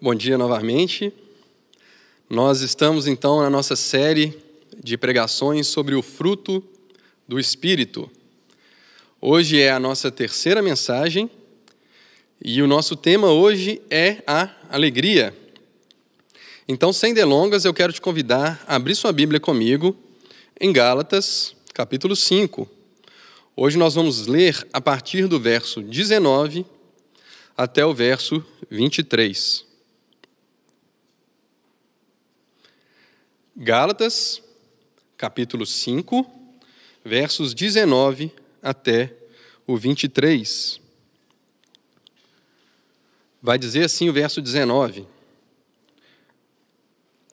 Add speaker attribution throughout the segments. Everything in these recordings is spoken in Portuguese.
Speaker 1: Bom dia novamente. Nós estamos então na nossa série de pregações sobre o fruto do Espírito. Hoje é a nossa terceira mensagem e o nosso tema hoje é a alegria. Então, sem delongas, eu quero te convidar a abrir sua Bíblia comigo em Gálatas, capítulo 5. Hoje nós vamos ler a partir do verso 19 até o verso 23. Gálatas, capítulo 5, versos 19 até o 23. Vai dizer assim o verso 19: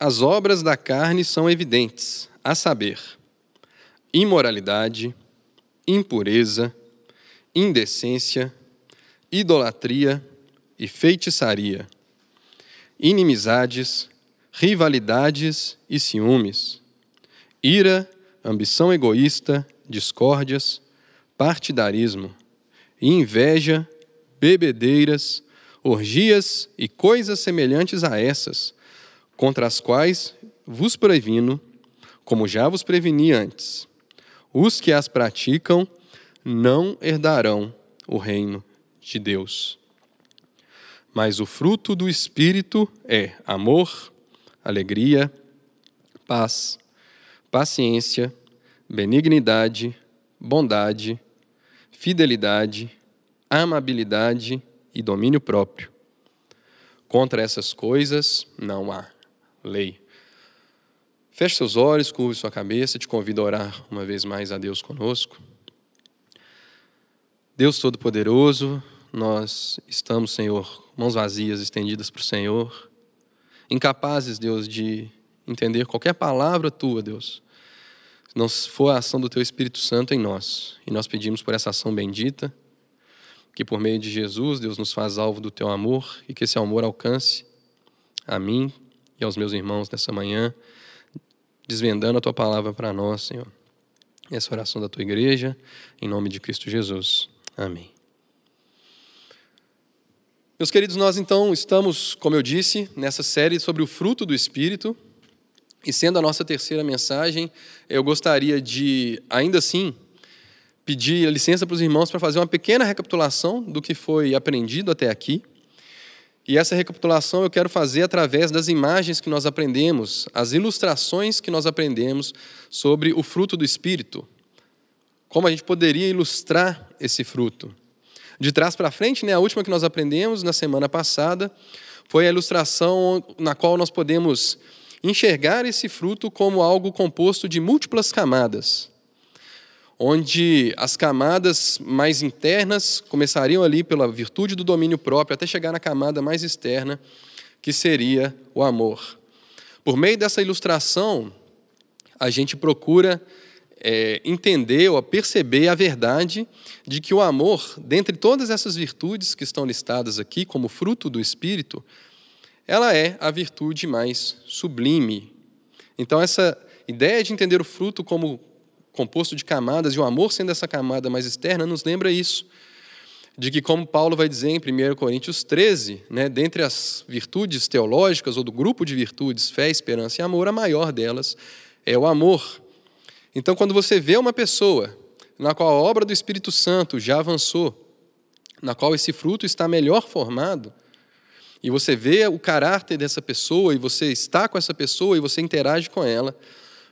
Speaker 1: As obras da carne são evidentes, a saber, imoralidade, impureza, indecência, idolatria e feitiçaria, inimizades, rivalidades e ciúmes, ira, ambição egoísta, discórdias, partidarismo, inveja, bebedeiras, orgias e coisas semelhantes a essas, contra as quais vos previno, como já vos preveni antes. Os que as praticam não herdarão o reino de Deus. Mas o fruto do Espírito é amor, alegria, paz, paciência, benignidade, bondade, fidelidade, amabilidade e domínio próprio. Contra essas coisas não há lei. Feche seus olhos, curve sua cabeça, te convido a orar uma vez mais a Deus conosco. Deus Todo-Poderoso, nós estamos, Senhor, mãos vazias estendidas para o Senhor incapazes, Deus, de entender qualquer palavra tua, Deus, se não for a ação do teu Espírito Santo em nós. E nós pedimos por essa ação bendita, que por meio de Jesus, Deus nos faz alvo do teu amor e que esse amor alcance a mim e aos meus irmãos nessa manhã, desvendando a tua palavra para nós, Senhor. Essa oração da tua igreja, em nome de Cristo Jesus. Amém. Meus queridos, nós então estamos, como eu disse, nessa série sobre o fruto do Espírito. E sendo a nossa terceira mensagem, eu gostaria de, ainda assim, pedir licença para os irmãos para fazer uma pequena recapitulação do que foi aprendido até aqui. E essa recapitulação eu quero fazer através das imagens que nós aprendemos, as ilustrações que nós aprendemos sobre o fruto do Espírito. Como a gente poderia ilustrar esse fruto de trás para frente, né, a última que nós aprendemos na semana passada foi a ilustração na qual nós podemos enxergar esse fruto como algo composto de múltiplas camadas, onde as camadas mais internas começariam ali pela virtude do domínio próprio até chegar na camada mais externa, que seria o amor. Por meio dessa ilustração, a gente procura é, entender ou perceber a verdade de que o amor, dentre todas essas virtudes que estão listadas aqui como fruto do Espírito, ela é a virtude mais sublime. Então, essa ideia de entender o fruto como composto de camadas e o amor sendo essa camada mais externa nos lembra isso. De que, como Paulo vai dizer em 1 Coríntios 13, né, dentre as virtudes teológicas ou do grupo de virtudes, fé, esperança e amor, a maior delas é o amor. Então, quando você vê uma pessoa na qual a obra do Espírito Santo já avançou, na qual esse fruto está melhor formado, e você vê o caráter dessa pessoa, e você está com essa pessoa, e você interage com ela,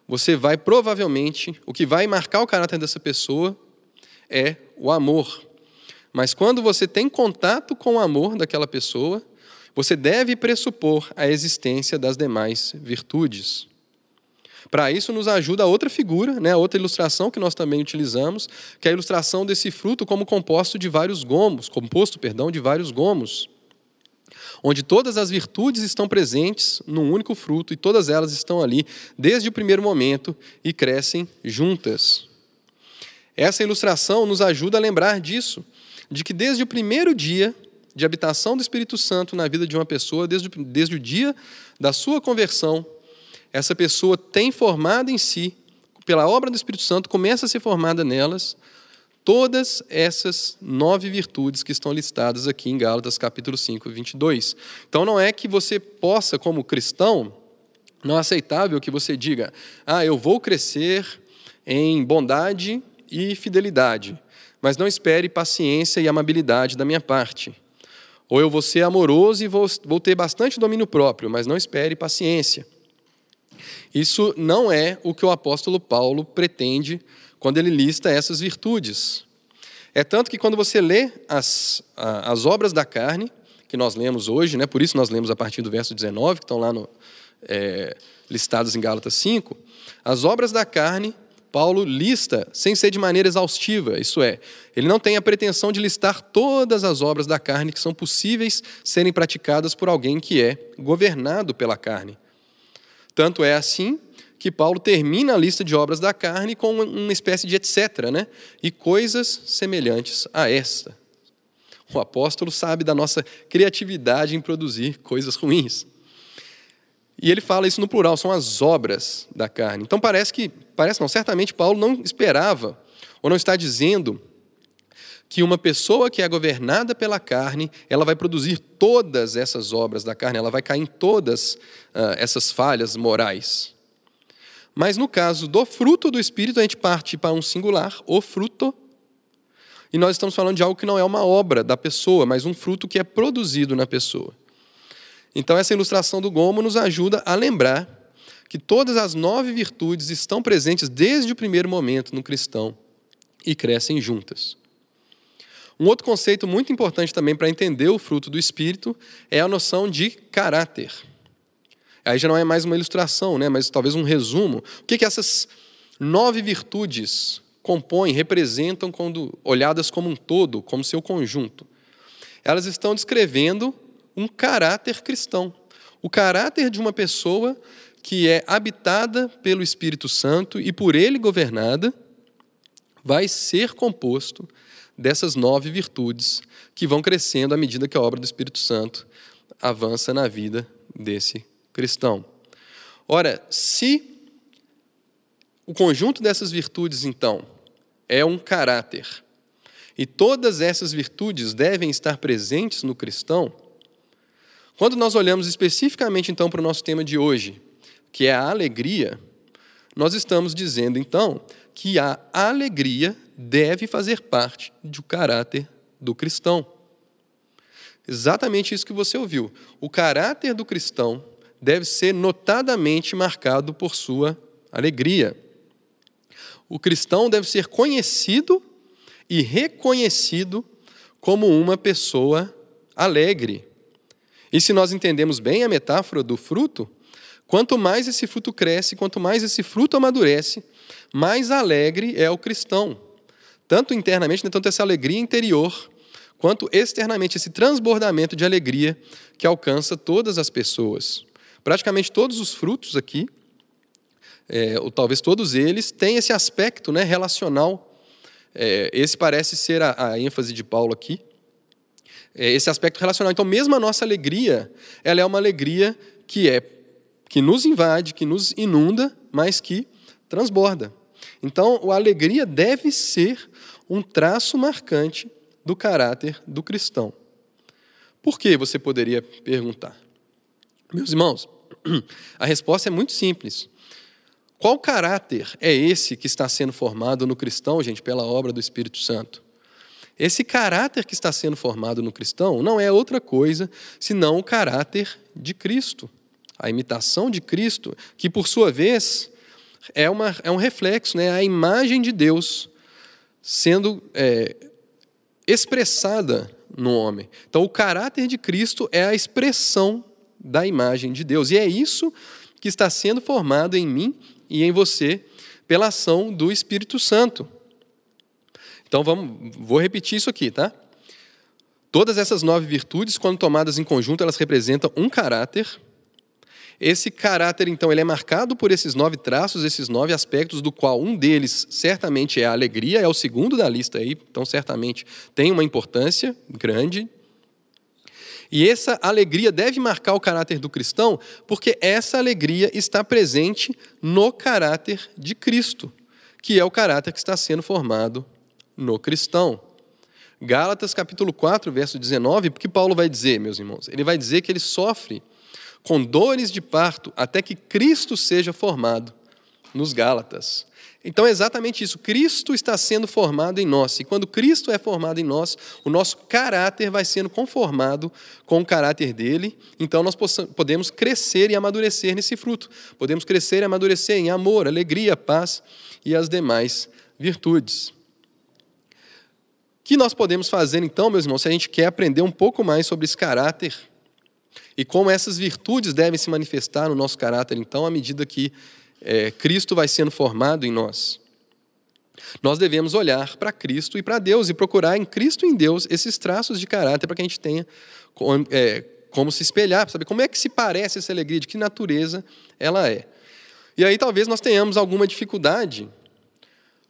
Speaker 1: você vai provavelmente, o que vai marcar o caráter dessa pessoa é o amor. Mas quando você tem contato com o amor daquela pessoa, você deve pressupor a existência das demais virtudes. Para isso nos ajuda outra figura, né, outra ilustração que nós também utilizamos, que é a ilustração desse fruto como composto de vários gomos, composto, perdão, de vários gomos, onde todas as virtudes estão presentes num único fruto e todas elas estão ali desde o primeiro momento e crescem juntas. Essa ilustração nos ajuda a lembrar disso, de que desde o primeiro dia de habitação do Espírito Santo na vida de uma pessoa, desde, desde o dia da sua conversão, essa pessoa tem formado em si, pela obra do Espírito Santo, começa a ser formada nelas, todas essas nove virtudes que estão listadas aqui em Gálatas capítulo 5, 22. Então não é que você possa, como cristão, não é aceitável que você diga, ah, eu vou crescer em bondade e fidelidade, mas não espere paciência e amabilidade da minha parte. Ou eu vou ser amoroso e vou, vou ter bastante domínio próprio, mas não espere paciência. Isso não é o que o apóstolo Paulo pretende quando ele lista essas virtudes. É tanto que quando você lê as, as obras da carne, que nós lemos hoje, né, por isso nós lemos a partir do verso 19, que estão lá no, é, listadas em Gálatas 5, as obras da carne, Paulo lista sem ser de maneira exaustiva, isso é, ele não tem a pretensão de listar todas as obras da carne que são possíveis serem praticadas por alguém que é governado pela carne. Tanto é assim que Paulo termina a lista de obras da carne com uma espécie de etc, né? E coisas semelhantes a esta. O apóstolo sabe da nossa criatividade em produzir coisas ruins. E ele fala isso no plural, são as obras da carne. Então parece que, parece não, certamente Paulo não esperava, ou não está dizendo que uma pessoa que é governada pela carne, ela vai produzir todas essas obras da carne, ela vai cair em todas uh, essas falhas morais. Mas no caso do fruto do Espírito, a gente parte para um singular, o fruto, e nós estamos falando de algo que não é uma obra da pessoa, mas um fruto que é produzido na pessoa. Então, essa ilustração do gomo nos ajuda a lembrar que todas as nove virtudes estão presentes desde o primeiro momento no cristão e crescem juntas. Um outro conceito muito importante também para entender o fruto do Espírito é a noção de caráter. Aí já não é mais uma ilustração, né, mas talvez um resumo. O que, que essas nove virtudes compõem, representam quando olhadas como um todo, como seu conjunto? Elas estão descrevendo um caráter cristão. O caráter de uma pessoa que é habitada pelo Espírito Santo e por ele governada, vai ser composto dessas nove virtudes que vão crescendo à medida que a obra do Espírito Santo avança na vida desse cristão. Ora, se o conjunto dessas virtudes, então, é um caráter, e todas essas virtudes devem estar presentes no cristão, quando nós olhamos especificamente então para o nosso tema de hoje, que é a alegria, nós estamos dizendo então que a alegria deve fazer parte do caráter do cristão. Exatamente isso que você ouviu. O caráter do cristão deve ser notadamente marcado por sua alegria. O cristão deve ser conhecido e reconhecido como uma pessoa alegre. E se nós entendemos bem a metáfora do fruto, quanto mais esse fruto cresce, quanto mais esse fruto amadurece, mais alegre é o cristão. Tanto internamente, né, tanto essa alegria interior, quanto externamente, esse transbordamento de alegria que alcança todas as pessoas. Praticamente todos os frutos aqui, é, ou talvez todos eles, têm esse aspecto né, relacional. É, esse parece ser a, a ênfase de Paulo aqui é, esse aspecto relacional. Então, mesmo a nossa alegria, ela é uma alegria que é que nos invade, que nos inunda, mas que transborda. Então, a alegria deve ser um traço marcante do caráter do cristão. Por que você poderia perguntar? Meus irmãos, a resposta é muito simples. Qual caráter é esse que está sendo formado no cristão, gente, pela obra do Espírito Santo? Esse caráter que está sendo formado no cristão não é outra coisa senão o caráter de Cristo, a imitação de Cristo, que por sua vez é, uma, é um reflexo, né? a imagem de Deus sendo é, expressada no homem. Então, o caráter de Cristo é a expressão da imagem de Deus, e é isso que está sendo formado em mim e em você pela ação do Espírito Santo. Então vamos, vou repetir isso aqui, tá? Todas essas nove virtudes, quando tomadas em conjunto, elas representam um caráter. Esse caráter, então, ele é marcado por esses nove traços, esses nove aspectos, do qual um deles certamente é a alegria, é o segundo da lista aí, então certamente tem uma importância grande. E essa alegria deve marcar o caráter do cristão, porque essa alegria está presente no caráter de Cristo, que é o caráter que está sendo formado no cristão. Gálatas capítulo 4, verso 19, porque Paulo vai dizer, meus irmãos, ele vai dizer que ele sofre com dores de parto até que Cristo seja formado nos Gálatas. Então é exatamente isso. Cristo está sendo formado em nós. E quando Cristo é formado em nós, o nosso caráter vai sendo conformado com o caráter dele. Então nós podemos crescer e amadurecer nesse fruto. Podemos crescer e amadurecer em amor, alegria, paz e as demais virtudes. O que nós podemos fazer então, meus irmãos, se a gente quer aprender um pouco mais sobre esse caráter e como essas virtudes devem se manifestar no nosso caráter, então, à medida que é, Cristo vai sendo formado em nós. Nós devemos olhar para Cristo e para Deus e procurar em Cristo e em Deus esses traços de caráter para que a gente tenha é, como se espelhar, saber como é que se parece essa alegria, de que natureza ela é. E aí talvez nós tenhamos alguma dificuldade,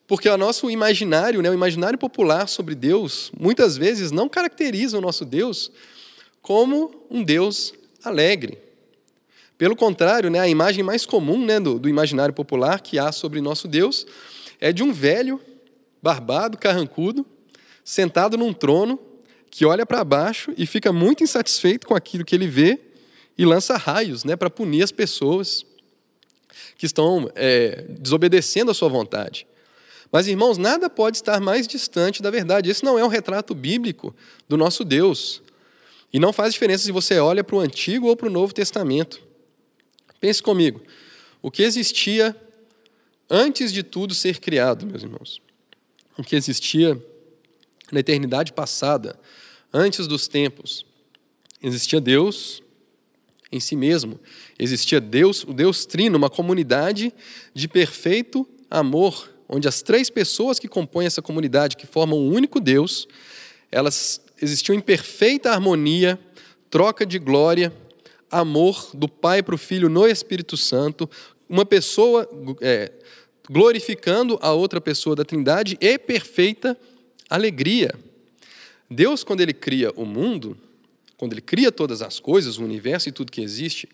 Speaker 1: porque o nosso imaginário, né, o imaginário popular sobre Deus, muitas vezes não caracteriza o nosso Deus como um Deus alegre. Pelo contrário, né, a imagem mais comum né, do, do imaginário popular que há sobre nosso Deus é de um velho, barbado, carrancudo, sentado num trono, que olha para baixo e fica muito insatisfeito com aquilo que ele vê e lança raios né, para punir as pessoas que estão é, desobedecendo a sua vontade. Mas, irmãos, nada pode estar mais distante da verdade. Esse não é um retrato bíblico do nosso Deus. E não faz diferença se você olha para o Antigo ou para o Novo Testamento. Pense comigo. O que existia antes de tudo ser criado, meus irmãos? O que existia na eternidade passada, antes dos tempos? Existia Deus em si mesmo. Existia Deus, o Deus Trino, uma comunidade de perfeito amor, onde as três pessoas que compõem essa comunidade, que formam um único Deus, elas existiam em perfeita harmonia, troca de glória, amor do Pai para o Filho no Espírito Santo, uma pessoa é, glorificando a outra pessoa da Trindade e perfeita alegria. Deus, quando Ele cria o mundo, quando Ele cria todas as coisas, o universo e tudo que existe,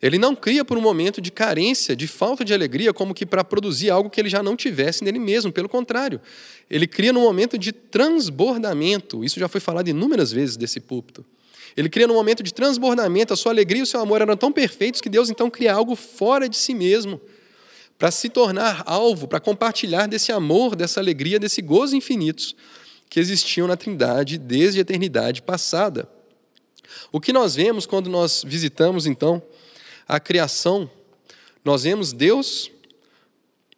Speaker 1: Ele não cria por um momento de carência, de falta de alegria, como que para produzir algo que Ele já não tivesse nele mesmo. Pelo contrário, Ele cria num momento de transbordamento. Isso já foi falado inúmeras vezes desse púlpito. Ele cria num momento de transbordamento, a sua alegria e o seu amor eram tão perfeitos que Deus então cria algo fora de si mesmo, para se tornar alvo, para compartilhar desse amor, dessa alegria, desse gozo infinitos que existiam na Trindade desde a eternidade passada. O que nós vemos quando nós visitamos então a criação, nós vemos Deus,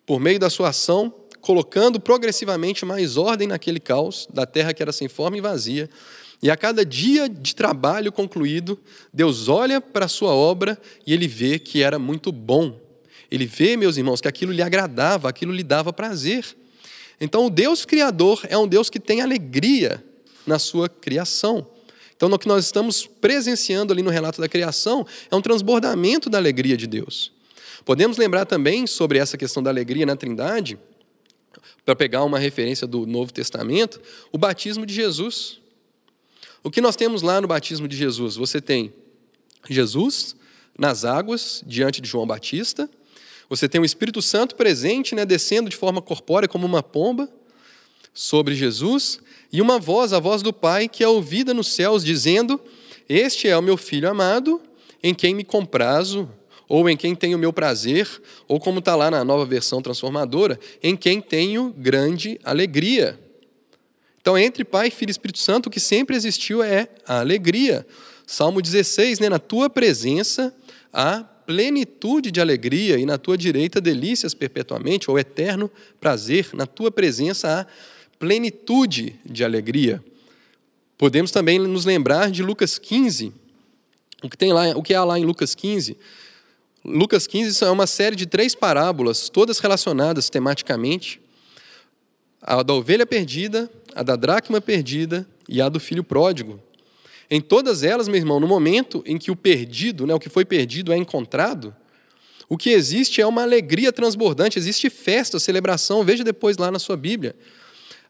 Speaker 1: por meio da sua ação, colocando progressivamente mais ordem naquele caos da terra que era sem forma e vazia, e a cada dia de trabalho concluído, Deus olha para a sua obra e ele vê que era muito bom. Ele vê, meus irmãos, que aquilo lhe agradava, aquilo lhe dava prazer. Então, o Deus Criador é um Deus que tem alegria na sua criação. Então, no que nós estamos presenciando ali no relato da criação, é um transbordamento da alegria de Deus. Podemos lembrar também sobre essa questão da alegria na Trindade, para pegar uma referência do Novo Testamento, o batismo de Jesus. O que nós temos lá no batismo de Jesus? Você tem Jesus nas águas diante de João Batista, você tem o Espírito Santo presente, né, descendo de forma corpórea como uma pomba sobre Jesus, e uma voz, a voz do Pai, que é ouvida nos céus, dizendo: Este é o meu filho amado, em quem me comprazo, ou em quem tenho meu prazer, ou como está lá na nova versão transformadora, em quem tenho grande alegria. Então, entre Pai, Filho e Espírito Santo, o que sempre existiu é a alegria. Salmo 16, né? Na tua presença há plenitude de alegria, e na tua direita delícias perpetuamente, ou eterno prazer. Na tua presença há plenitude de alegria. Podemos também nos lembrar de Lucas 15. O que tem lá, o que há lá em Lucas 15? Lucas 15 é uma série de três parábolas, todas relacionadas tematicamente a da ovelha perdida, a da dracma perdida e a do filho pródigo. Em todas elas, meu irmão, no momento em que o perdido, né, o que foi perdido, é encontrado, o que existe é uma alegria transbordante, existe festa, celebração. Veja depois lá na sua Bíblia.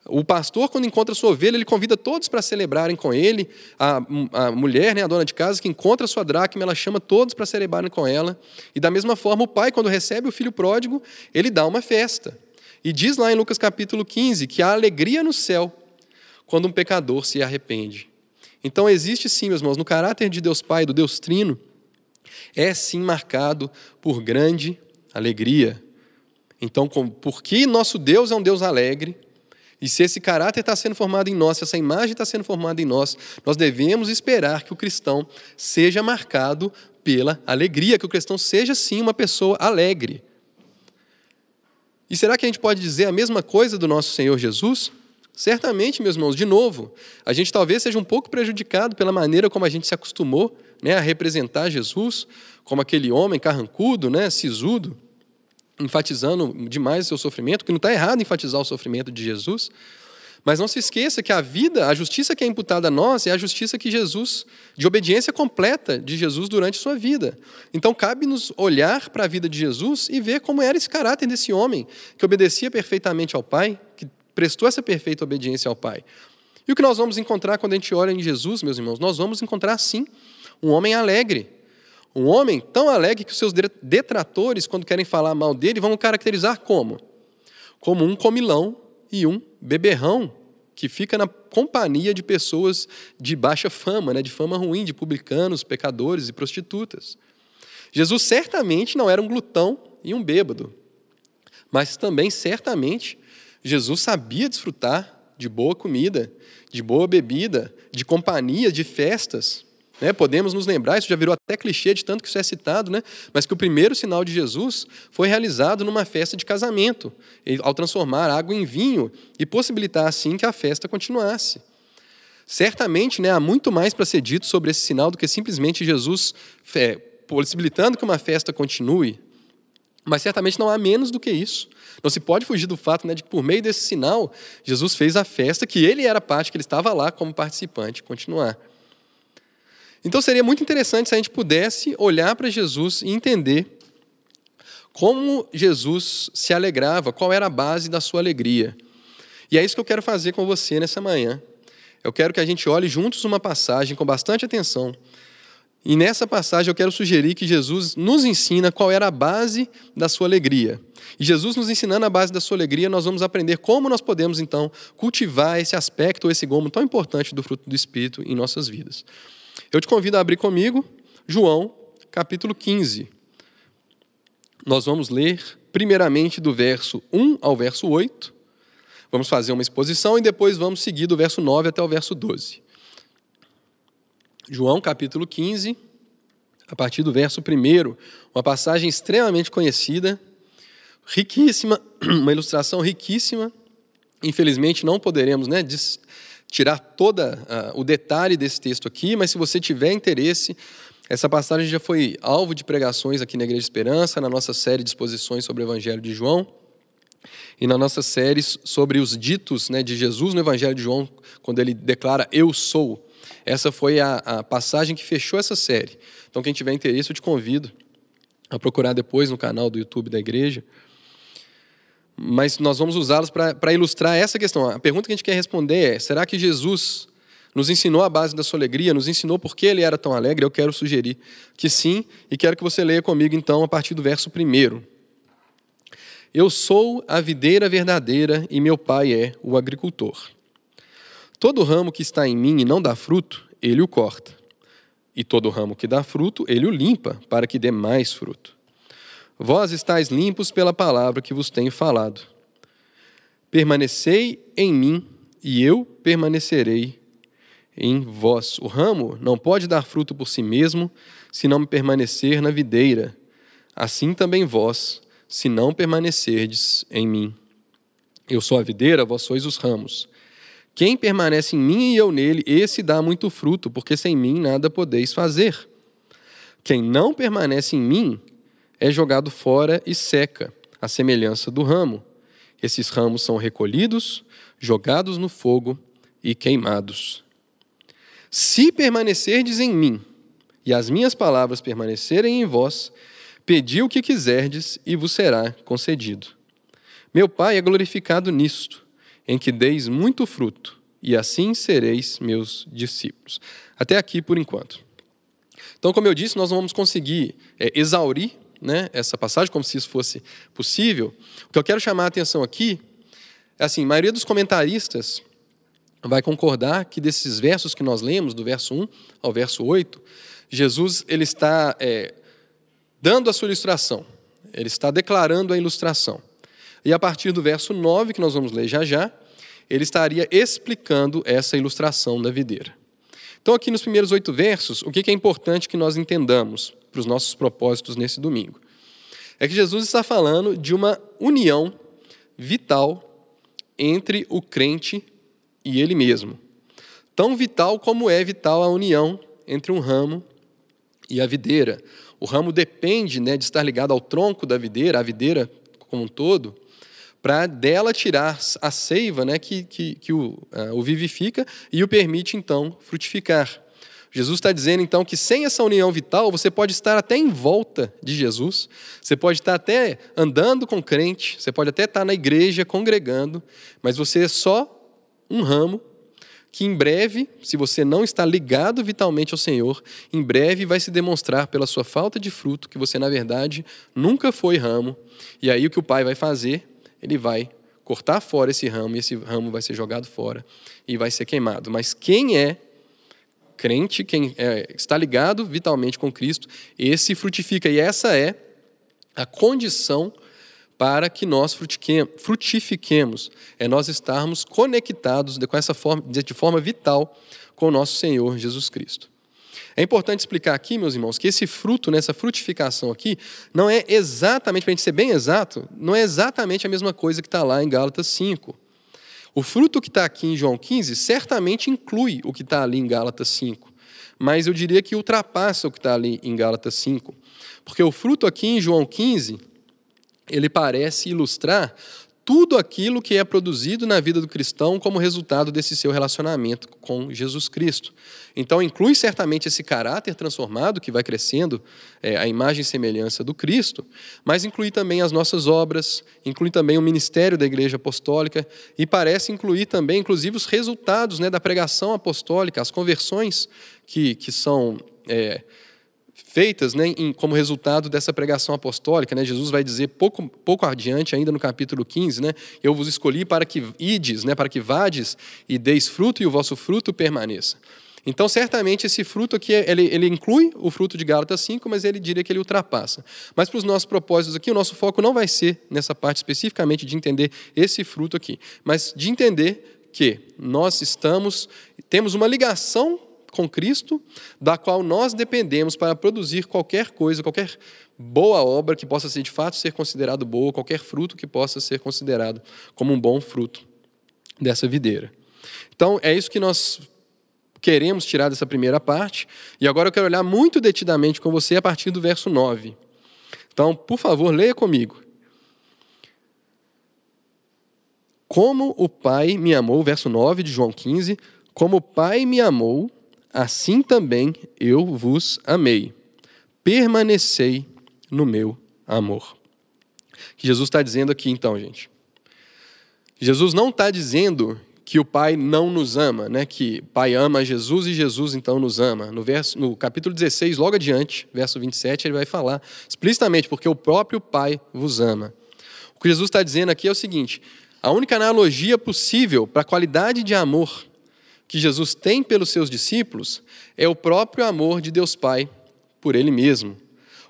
Speaker 1: O pastor, quando encontra sua ovelha, ele convida todos para celebrarem com ele. A, a mulher, né, a dona de casa, que encontra sua dracma, ela chama todos para celebrarem com ela. E da mesma forma, o pai, quando recebe o filho pródigo, ele dá uma festa. E diz lá em Lucas capítulo 15 que há alegria no céu quando um pecador se arrepende. Então existe sim, meus irmãos, no caráter de Deus Pai, do Deus Trino, é sim marcado por grande alegria. Então, porque nosso Deus é um Deus alegre, e se esse caráter está sendo formado em nós, se essa imagem está sendo formada em nós, nós devemos esperar que o cristão seja marcado pela alegria, que o cristão seja sim uma pessoa alegre. E será que a gente pode dizer a mesma coisa do nosso Senhor Jesus? Certamente, meus irmãos, de novo, a gente talvez seja um pouco prejudicado pela maneira como a gente se acostumou né, a representar Jesus, como aquele homem carrancudo, né, sisudo enfatizando demais o seu sofrimento, que não está errado enfatizar o sofrimento de Jesus, mas não se esqueça que a vida, a justiça que é imputada a nós é a justiça que Jesus, de obediência completa de Jesus durante sua vida. Então cabe-nos olhar para a vida de Jesus e ver como era esse caráter desse homem, que obedecia perfeitamente ao Pai, que prestou essa perfeita obediência ao Pai. E o que nós vamos encontrar quando a gente olha em Jesus, meus irmãos? Nós vamos encontrar, sim, um homem alegre, um homem tão alegre que os seus detratores, quando querem falar mal dele, vão caracterizar como? Como um comilão e um beberrão que fica na companhia de pessoas de baixa fama, né, de fama ruim, de publicanos, pecadores e prostitutas. Jesus certamente não era um glutão e um bêbado, mas também certamente Jesus sabia desfrutar de boa comida, de boa bebida, de companhia, de festas. Né? Podemos nos lembrar, isso já virou até clichê de tanto que isso é citado, né? mas que o primeiro sinal de Jesus foi realizado numa festa de casamento, ao transformar água em vinho e possibilitar assim que a festa continuasse. Certamente né, há muito mais para ser dito sobre esse sinal do que simplesmente Jesus é, possibilitando que uma festa continue, mas certamente não há menos do que isso. Não se pode fugir do fato né, de que, por meio desse sinal, Jesus fez a festa que ele era parte, que ele estava lá como participante, continuar. Então seria muito interessante se a gente pudesse olhar para Jesus e entender como Jesus se alegrava, qual era a base da sua alegria. E é isso que eu quero fazer com você nessa manhã. Eu quero que a gente olhe juntos uma passagem com bastante atenção. E nessa passagem eu quero sugerir que Jesus nos ensina qual era a base da sua alegria. E Jesus nos ensinando a base da sua alegria, nós vamos aprender como nós podemos então cultivar esse aspecto, esse gomo tão importante do fruto do Espírito em nossas vidas. Eu te convido a abrir comigo João, capítulo 15. Nós vamos ler primeiramente do verso 1 ao verso 8. Vamos fazer uma exposição e depois vamos seguir do verso 9 até o verso 12. João, capítulo 15, a partir do verso 1, uma passagem extremamente conhecida, riquíssima, uma ilustração riquíssima. Infelizmente não poderemos né, tirar todo uh, o detalhe desse texto aqui, mas se você tiver interesse, essa passagem já foi alvo de pregações aqui na Igreja Esperança, na nossa série de exposições sobre o Evangelho de João e na nossa série sobre os ditos né, de Jesus no Evangelho de João, quando ele declara Eu sou. Essa foi a, a passagem que fechou essa série. Então, quem tiver interesse, eu te convido a procurar depois no canal do YouTube da igreja mas nós vamos usá-los para ilustrar essa questão. A pergunta que a gente quer responder é: será que Jesus nos ensinou a base da sua alegria, nos ensinou por que ele era tão alegre? Eu quero sugerir que sim, e quero que você leia comigo então a partir do verso 1. Eu sou a videira verdadeira e meu pai é o agricultor. Todo ramo que está em mim e não dá fruto, ele o corta. E todo ramo que dá fruto, ele o limpa, para que dê mais fruto. Vós estáis limpos pela palavra que vos tenho falado. Permanecei em mim, e eu permanecerei em vós. O ramo não pode dar fruto por si mesmo, se não permanecer na videira. Assim também vós, se não permanecerdes em mim. Eu sou a videira, vós sois os ramos. Quem permanece em mim e eu nele, esse dá muito fruto, porque sem mim nada podeis fazer. Quem não permanece em mim, é jogado fora e seca, à semelhança do ramo. Esses ramos são recolhidos, jogados no fogo e queimados. Se permanecerdes em mim, e as minhas palavras permanecerem em vós, pedi o que quiserdes e vos será concedido. Meu Pai é glorificado nisto, em que deis muito fruto, e assim sereis meus discípulos. Até aqui por enquanto. Então, como eu disse, nós não vamos conseguir é, exaurir né, essa passagem, como se isso fosse possível, o que eu quero chamar a atenção aqui é assim: a maioria dos comentaristas vai concordar que desses versos que nós lemos, do verso 1 ao verso 8, Jesus ele está é, dando a sua ilustração, ele está declarando a ilustração. E a partir do verso 9, que nós vamos ler já já, ele estaria explicando essa ilustração da videira. Então, aqui nos primeiros oito versos, o que é importante que nós entendamos para os nossos propósitos nesse domingo? É que Jesus está falando de uma união vital entre o crente e ele mesmo. Tão vital como é vital a união entre um ramo e a videira. O ramo depende né, de estar ligado ao tronco da videira, a videira como um todo, para dela tirar a seiva né, que, que, que o, uh, o vivifica e o permite, então, frutificar. Jesus está dizendo, então, que sem essa união vital, você pode estar até em volta de Jesus, você pode estar até andando com crente, você pode até estar na igreja congregando, mas você é só um ramo que em breve, se você não está ligado vitalmente ao Senhor, em breve vai se demonstrar pela sua falta de fruto que você, na verdade, nunca foi ramo. E aí o que o Pai vai fazer? Ele vai cortar fora esse ramo e esse ramo vai ser jogado fora e vai ser queimado. Mas quem é crente, quem é, está ligado vitalmente com Cristo, esse frutifica. E essa é a condição para que nós frutifiquemos, é nós estarmos conectados com essa forma, de forma vital com o nosso Senhor Jesus Cristo. É importante explicar aqui, meus irmãos, que esse fruto, nessa frutificação aqui, não é exatamente, para a gente ser bem exato, não é exatamente a mesma coisa que está lá em Gálatas 5. O fruto que está aqui em João 15 certamente inclui o que está ali em Gálatas 5, mas eu diria que ultrapassa o que está ali em Gálatas 5. Porque o fruto aqui em João 15 ele parece ilustrar tudo aquilo que é produzido na vida do cristão como resultado desse seu relacionamento com Jesus Cristo. Então, inclui certamente esse caráter transformado que vai crescendo, é, a imagem e semelhança do Cristo, mas inclui também as nossas obras, inclui também o ministério da Igreja Apostólica e parece incluir também, inclusive, os resultados né, da pregação apostólica, as conversões que, que são. É, feitas né, em, como resultado dessa pregação apostólica. Né? Jesus vai dizer pouco, pouco adiante, ainda no capítulo 15, né, eu vos escolhi para que ides, né, para que vades e deis fruto e o vosso fruto permaneça. Então, certamente, esse fruto aqui, ele, ele inclui o fruto de Gálatas 5, mas ele diria que ele ultrapassa. Mas para os nossos propósitos aqui, o nosso foco não vai ser nessa parte especificamente de entender esse fruto aqui, mas de entender que nós estamos, temos uma ligação com Cristo, da qual nós dependemos para produzir qualquer coisa, qualquer boa obra que possa ser de fato ser considerado boa, qualquer fruto que possa ser considerado como um bom fruto dessa videira. Então, é isso que nós queremos tirar dessa primeira parte, e agora eu quero olhar muito detidamente com você a partir do verso 9. Então, por favor, leia comigo. Como o Pai me amou, verso 9 de João 15, como o Pai me amou, assim também eu vos amei. Permanecei no meu amor. Que Jesus está dizendo aqui, então, gente? Jesus não está dizendo que o Pai não nos ama, né? que o Pai ama Jesus e Jesus então nos ama. No, verso, no capítulo 16, logo adiante, verso 27, ele vai falar explicitamente, porque o próprio Pai vos ama. O que Jesus está dizendo aqui é o seguinte: a única analogia possível para a qualidade de amor que Jesus tem pelos seus discípulos é o próprio amor de Deus Pai por Ele mesmo.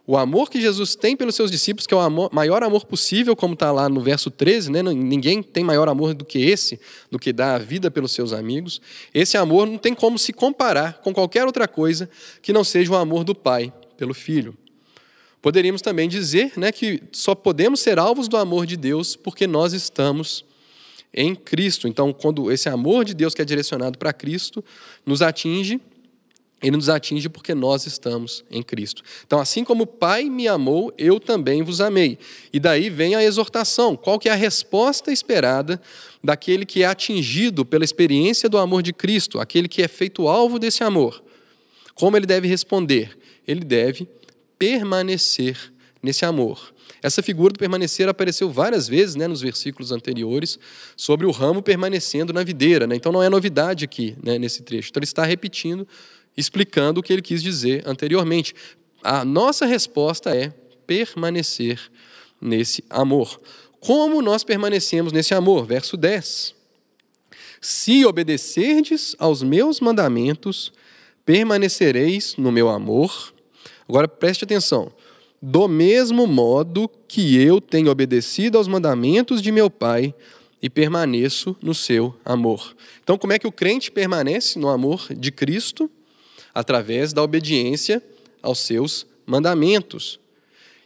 Speaker 1: O amor que Jesus tem pelos seus discípulos, que é o amor, maior amor possível, como está lá no verso 13, né? ninguém tem maior amor do que esse, do que dar a vida pelos seus amigos. Esse amor não tem como se comparar com qualquer outra coisa que não seja o amor do Pai pelo Filho. Poderíamos também dizer né, que só podemos ser alvos do amor de Deus porque nós estamos em Cristo. Então, quando esse amor de Deus que é direcionado para Cristo nos atinge, ele nos atinge porque nós estamos em Cristo. Então, assim como o Pai me amou, eu também vos amei. E daí vem a exortação. Qual que é a resposta esperada daquele que é atingido pela experiência do amor de Cristo, aquele que é feito alvo desse amor? Como ele deve responder? Ele deve permanecer nesse amor. Essa figura do permanecer apareceu várias vezes né, nos versículos anteriores sobre o ramo permanecendo na videira. Né? Então não é novidade aqui né, nesse trecho. Então ele está repetindo, explicando o que ele quis dizer anteriormente. A nossa resposta é permanecer nesse amor. Como nós permanecemos nesse amor? Verso 10. Se obedecerdes aos meus mandamentos, permanecereis no meu amor. Agora preste atenção. Do mesmo modo que eu tenho obedecido aos mandamentos de meu Pai e permaneço no seu amor. Então, como é que o crente permanece no amor de Cristo? Através da obediência aos seus mandamentos.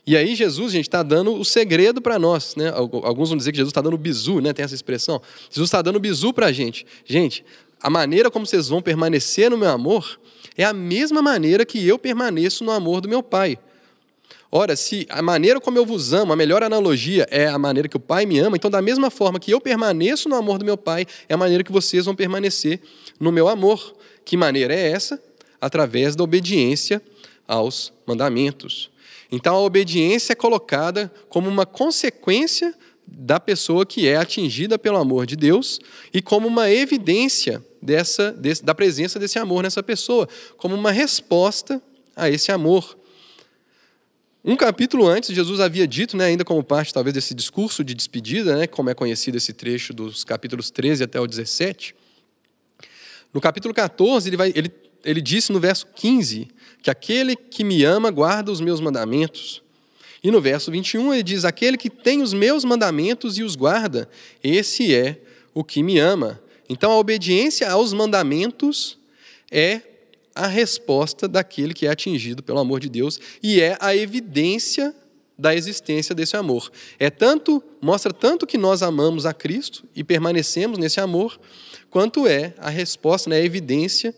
Speaker 1: E aí Jesus, gente, está dando o segredo para nós, né? Alguns vão dizer que Jesus está dando bizu, né? Tem essa expressão. Jesus está dando bizu para a gente. Gente, a maneira como vocês vão permanecer no meu amor é a mesma maneira que eu permaneço no amor do meu Pai. Ora, se a maneira como eu vos amo, a melhor analogia é a maneira que o Pai me ama, então, da mesma forma que eu permaneço no amor do meu Pai, é a maneira que vocês vão permanecer no meu amor. Que maneira é essa? Através da obediência aos mandamentos. Então a obediência é colocada como uma consequência da pessoa que é atingida pelo amor de Deus e como uma evidência dessa, desse, da presença desse amor nessa pessoa, como uma resposta a esse amor. Um capítulo antes, Jesus havia dito, né, ainda como parte talvez desse discurso de despedida, né, como é conhecido esse trecho dos capítulos 13 até o 17. No capítulo 14, ele, vai, ele, ele disse no verso 15: que aquele que me ama guarda os meus mandamentos. E no verso 21 ele diz: Aquele que tem os meus mandamentos e os guarda, esse é o que me ama. Então a obediência aos mandamentos é a resposta daquele que é atingido pelo amor de Deus e é a evidência da existência desse amor. É tanto mostra tanto que nós amamos a Cristo e permanecemos nesse amor, quanto é a resposta, né, a evidência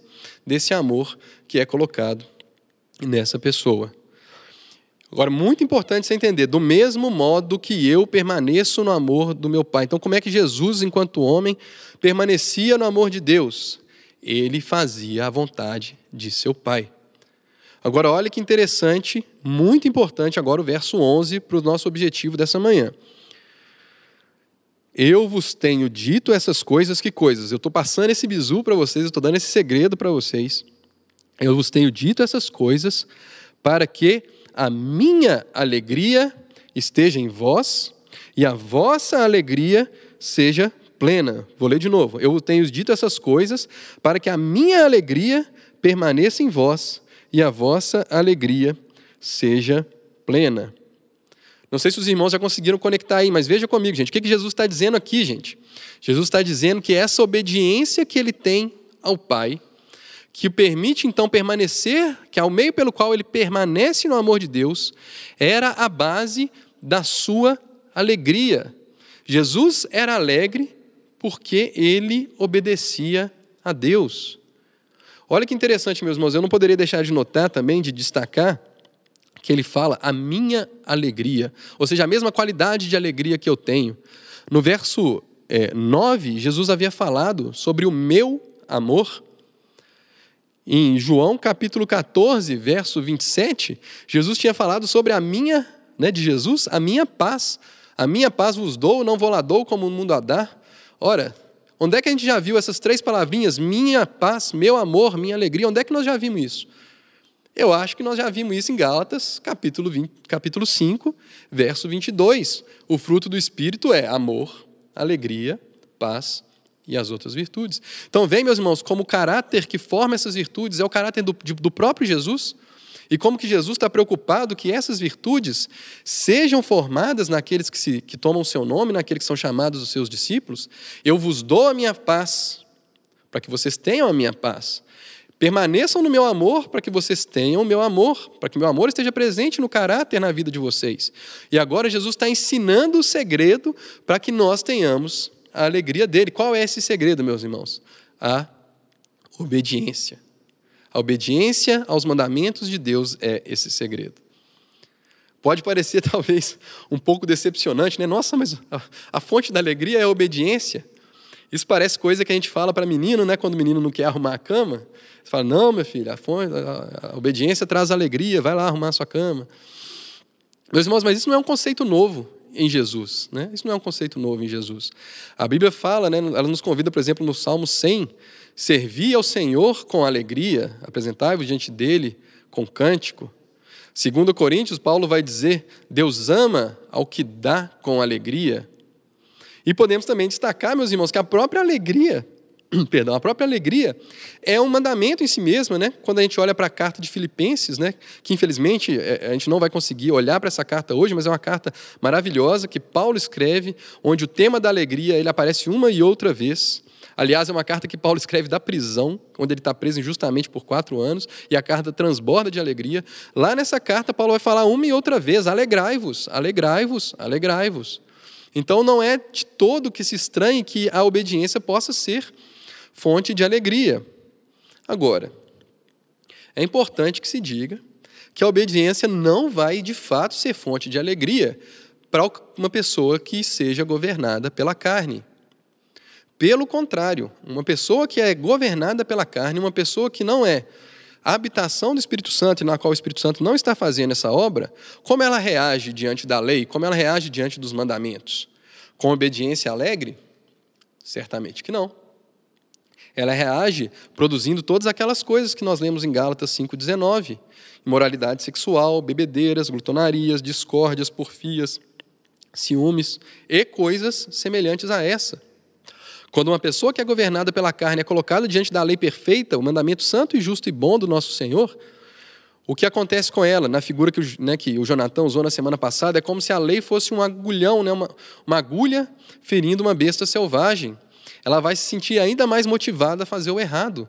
Speaker 1: desse amor que é colocado nessa pessoa. Agora, muito importante você entender, do mesmo modo que eu permaneço no amor do meu Pai. Então, como é que Jesus, enquanto homem, permanecia no amor de Deus? Ele fazia a vontade de seu Pai. Agora, olha que interessante, muito importante agora o verso 11 para o nosso objetivo dessa manhã. Eu vos tenho dito essas coisas, que coisas? Eu estou passando esse bizu para vocês, eu estou dando esse segredo para vocês eu vos tenho dito essas coisas para que a minha alegria esteja em vós e a vossa alegria seja plena. Vou ler de novo. Eu tenho dito essas coisas para que a minha alegria permaneça em vós e a vossa alegria seja plena. Não sei se os irmãos já conseguiram conectar aí, mas veja comigo, gente. O que Jesus está dizendo aqui, gente? Jesus está dizendo que essa obediência que ele tem ao Pai que permite então permanecer, que é o meio pelo qual ele permanece no amor de Deus, era a base da sua alegria. Jesus era alegre porque ele obedecia a Deus. Olha que interessante, meus irmãos, eu não poderia deixar de notar também, de destacar, que ele fala a minha alegria, ou seja, a mesma qualidade de alegria que eu tenho. No verso é, 9, Jesus havia falado sobre o meu amor, em João capítulo 14, verso 27, Jesus tinha falado sobre a minha, né, de Jesus, a minha paz. A minha paz vos dou, não vou lá dou como o mundo a dar. Ora, onde é que a gente já viu essas três palavrinhas? Minha paz, meu amor, minha alegria. Onde é que nós já vimos isso? Eu acho que nós já vimos isso em Gálatas, capítulo, 20, capítulo 5, verso 22. O fruto do Espírito é amor, alegria, paz e as outras virtudes. Então, vem, meus irmãos, como o caráter que forma essas virtudes é o caráter do, do próprio Jesus, e como que Jesus está preocupado que essas virtudes sejam formadas naqueles que, se, que tomam o seu nome, naqueles que são chamados os seus discípulos. Eu vos dou a minha paz, para que vocês tenham a minha paz. Permaneçam no meu amor para que vocês tenham o meu amor, para que meu amor esteja presente no caráter na vida de vocês. E agora Jesus está ensinando o segredo para que nós tenhamos a alegria dele. Qual é esse segredo, meus irmãos? A obediência. A obediência aos mandamentos de Deus é esse segredo. Pode parecer talvez um pouco decepcionante, né? Nossa, mas a, fonte da alegria é a obediência. Isso parece coisa que a gente fala para menino, né? Quando o menino não quer arrumar a cama, você fala: "Não, meu filho, a, fonte, a obediência traz alegria, vai lá arrumar a sua cama". Meus irmãos, mas isso não é um conceito novo em Jesus. Né? Isso não é um conceito novo em Jesus. A Bíblia fala, né, ela nos convida, por exemplo, no Salmo 100, servi ao Senhor com alegria, apresentai-vos diante dele com cântico. Segundo Coríntios, Paulo vai dizer: Deus ama ao que dá com alegria. E podemos também destacar, meus irmãos, que a própria alegria, perdão, a própria alegria é um mandamento em si mesma, né? Quando a gente olha para a carta de Filipenses, né? Que infelizmente é, a gente não vai conseguir olhar para essa carta hoje, mas é uma carta maravilhosa que Paulo escreve, onde o tema da alegria ele aparece uma e outra vez. Aliás, é uma carta que Paulo escreve da prisão, onde ele está preso injustamente por quatro anos, e a carta transborda de alegria. Lá nessa carta, Paulo vai falar uma e outra vez: alegrai-vos, alegrai-vos, alegrai-vos. Então, não é de todo que se estranhe que a obediência possa ser fonte de alegria. Agora, é importante que se diga que a obediência não vai de fato ser fonte de alegria para uma pessoa que seja governada pela carne. Pelo contrário, uma pessoa que é governada pela carne, uma pessoa que não é a habitação do Espírito Santo na qual o Espírito Santo não está fazendo essa obra, como ela reage diante da lei, como ela reage diante dos mandamentos? Com obediência alegre? Certamente que não. Ela reage produzindo todas aquelas coisas que nós lemos em Gálatas 5,19: imoralidade sexual, bebedeiras, glutonarias, discórdias, porfias, ciúmes e coisas semelhantes a essa. Quando uma pessoa que é governada pela carne é colocada diante da lei perfeita, o mandamento santo e justo e bom do nosso Senhor, o que acontece com ela, na figura que o, né, que o Jonathan usou na semana passada, é como se a lei fosse um agulhão, né, uma, uma agulha ferindo uma besta selvagem. Ela vai se sentir ainda mais motivada a fazer o errado.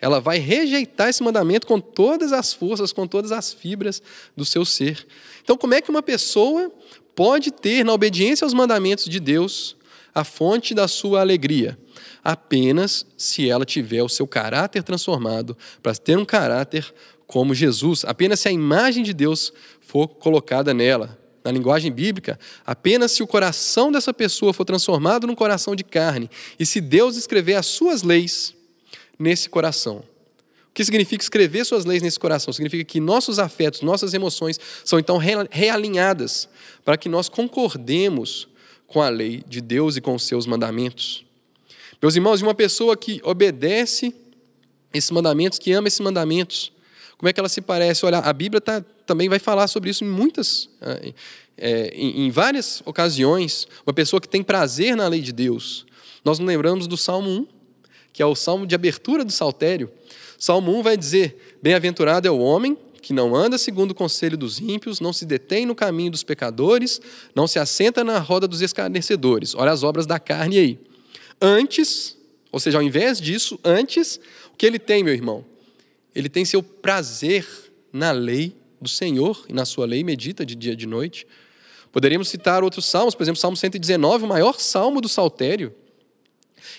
Speaker 1: Ela vai rejeitar esse mandamento com todas as forças, com todas as fibras do seu ser. Então, como é que uma pessoa pode ter, na obediência aos mandamentos de Deus, a fonte da sua alegria, apenas se ela tiver o seu caráter transformado para ter um caráter como Jesus, apenas se a imagem de Deus for colocada nela. Na linguagem bíblica, apenas se o coração dessa pessoa for transformado num coração de carne e se Deus escrever as suas leis nesse coração. O que significa escrever suas leis nesse coração? Significa que nossos afetos, nossas emoções são então realinhadas para que nós concordemos com a lei de Deus e com os seus mandamentos. Meus irmãos, uma pessoa que obedece esses mandamentos, que ama esses mandamentos, como é que ela se parece? Olha, a Bíblia tá, também vai falar sobre isso em muitas, é, em, em várias ocasiões. Uma pessoa que tem prazer na lei de Deus. Nós nos lembramos do Salmo 1, que é o salmo de abertura do saltério. Salmo 1 vai dizer: Bem-aventurado é o homem que não anda segundo o conselho dos ímpios, não se detém no caminho dos pecadores, não se assenta na roda dos escarnecedores. Olha as obras da carne aí. Antes, ou seja, ao invés disso, antes, o que ele tem, meu irmão? Ele tem seu prazer na lei do Senhor e na sua lei medita de dia e de noite. Poderíamos citar outros salmos, por exemplo, Salmo 119, o maior salmo do saltério.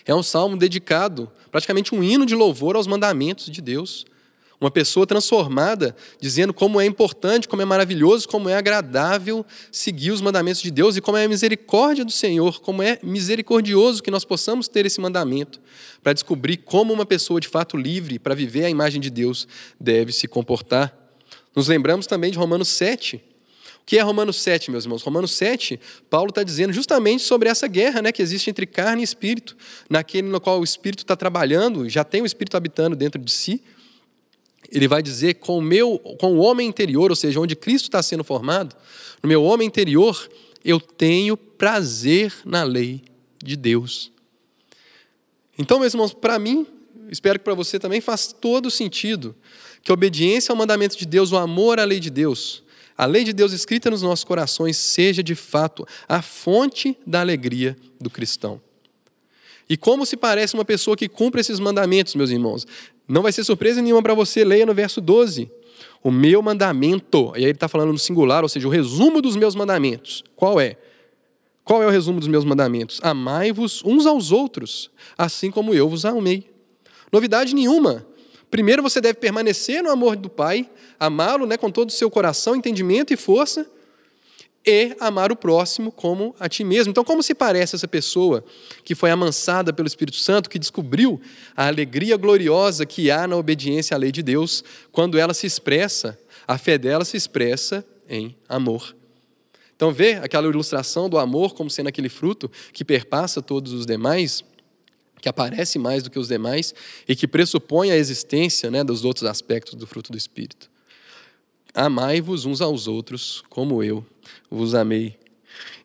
Speaker 1: É um salmo dedicado, praticamente um hino de louvor aos mandamentos de Deus. Uma pessoa transformada, dizendo como é importante, como é maravilhoso, como é agradável seguir os mandamentos de Deus e como é a misericórdia do Senhor, como é misericordioso que nós possamos ter esse mandamento para descobrir como uma pessoa de fato livre para viver a imagem de Deus deve se comportar. Nos lembramos também de Romanos 7. O que é Romanos 7, meus irmãos? Romanos 7, Paulo está dizendo justamente sobre essa guerra né, que existe entre carne e espírito, naquele no qual o espírito está trabalhando, já tem o espírito habitando dentro de si, ele vai dizer com o meu, com o homem interior, ou seja, onde Cristo está sendo formado, no meu homem interior, eu tenho prazer na lei de Deus. Então, meus irmãos, para mim, espero que para você também faz todo sentido que a obediência ao mandamento de Deus, o amor à lei de Deus, a lei de Deus escrita nos nossos corações seja de fato a fonte da alegria do cristão. E como se parece uma pessoa que cumpre esses mandamentos, meus irmãos? Não vai ser surpresa nenhuma para você, leia no verso 12. O meu mandamento, e aí ele está falando no singular, ou seja, o resumo dos meus mandamentos. Qual é? Qual é o resumo dos meus mandamentos? Amai-vos uns aos outros, assim como eu vos amei. Novidade nenhuma. Primeiro você deve permanecer no amor do Pai, amá-lo né, com todo o seu coração, entendimento e força, e amar o próximo como a ti mesmo. Então, como se parece essa pessoa que foi amansada pelo Espírito Santo, que descobriu a alegria gloriosa que há na obediência à lei de Deus, quando ela se expressa, a fé dela se expressa em amor. Então, vê aquela ilustração do amor como sendo aquele fruto que perpassa todos os demais, que aparece mais do que os demais e que pressupõe a existência né, dos outros aspectos do fruto do Espírito. Amai-vos uns aos outros, como eu vos amei.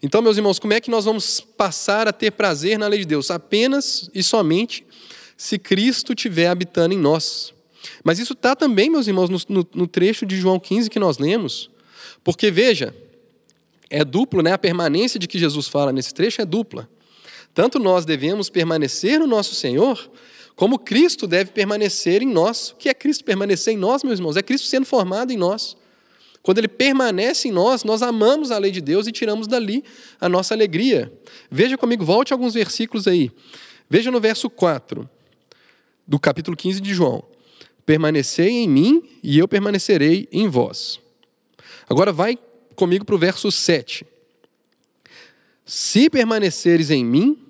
Speaker 1: Então, meus irmãos, como é que nós vamos passar a ter prazer na lei de Deus? Apenas e somente se Cristo estiver habitando em nós. Mas isso está também, meus irmãos, no, no, no, trecho de João 15 que nós lemos. Porque, veja, é duplo, né? A permanência de que Jesus fala nesse trecho é dupla. Tanto nós devemos permanecer no nosso Senhor, como Cristo deve permanecer em nós. O que é Cristo permanecer em nós, meus irmãos? É Cristo sendo formado em nós. Quando ele permanece em nós, nós amamos a lei de Deus e tiramos dali a nossa alegria. Veja comigo, volte alguns versículos aí. Veja no verso 4 do capítulo 15 de João. Permanecei em mim e eu permanecerei em vós. Agora vai comigo para o verso 7. Se permaneceres em mim.